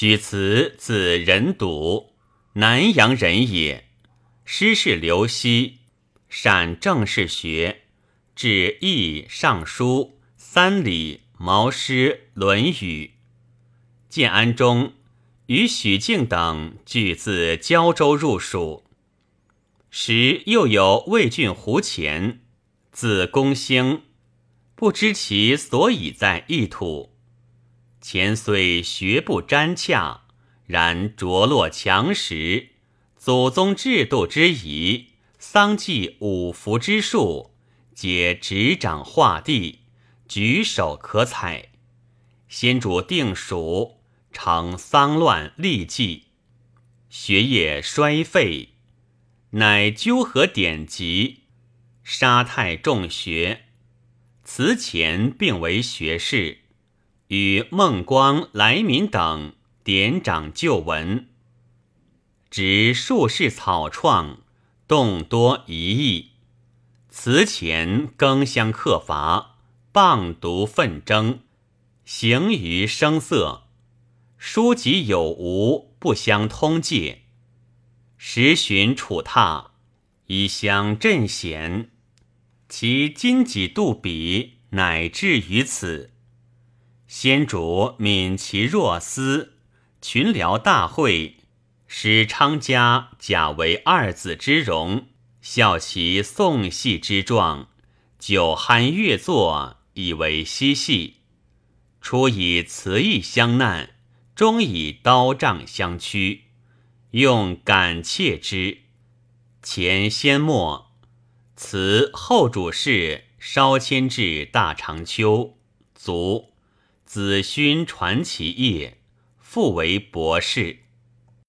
许慈字仁笃，南阳人也。师事刘熙，善政事学，至义、尚书、三礼、毛诗、论语。建安中，与许敬等俱自胶州入蜀。时又有魏郡胡潜，字公兴，不知其所以在异土。前虽学不沾洽，然着落强实，祖宗制度之仪，丧祭五福之术，皆执掌画地，举手可采。先主定蜀，常丧乱痢疾，学业衰废，乃纠合典籍，杀太众学，辞前并为学士。与孟光、来民等典掌旧文，执术士草创，动多疑义。词前更相克伐，谤读奋争，行于声色。书籍有无不相通介，时寻楚榻，以相振贤。其今己度彼，乃至于此。先主敏其若思，群僚大会，使昌家假为二子之荣，效其颂戏之状，酒酣乐作，以为嬉戏。初以词意相难，终以刀杖相驱，用感切之。前先末，词后主事稍迁至大长秋，卒。子勋传其业，复为博士。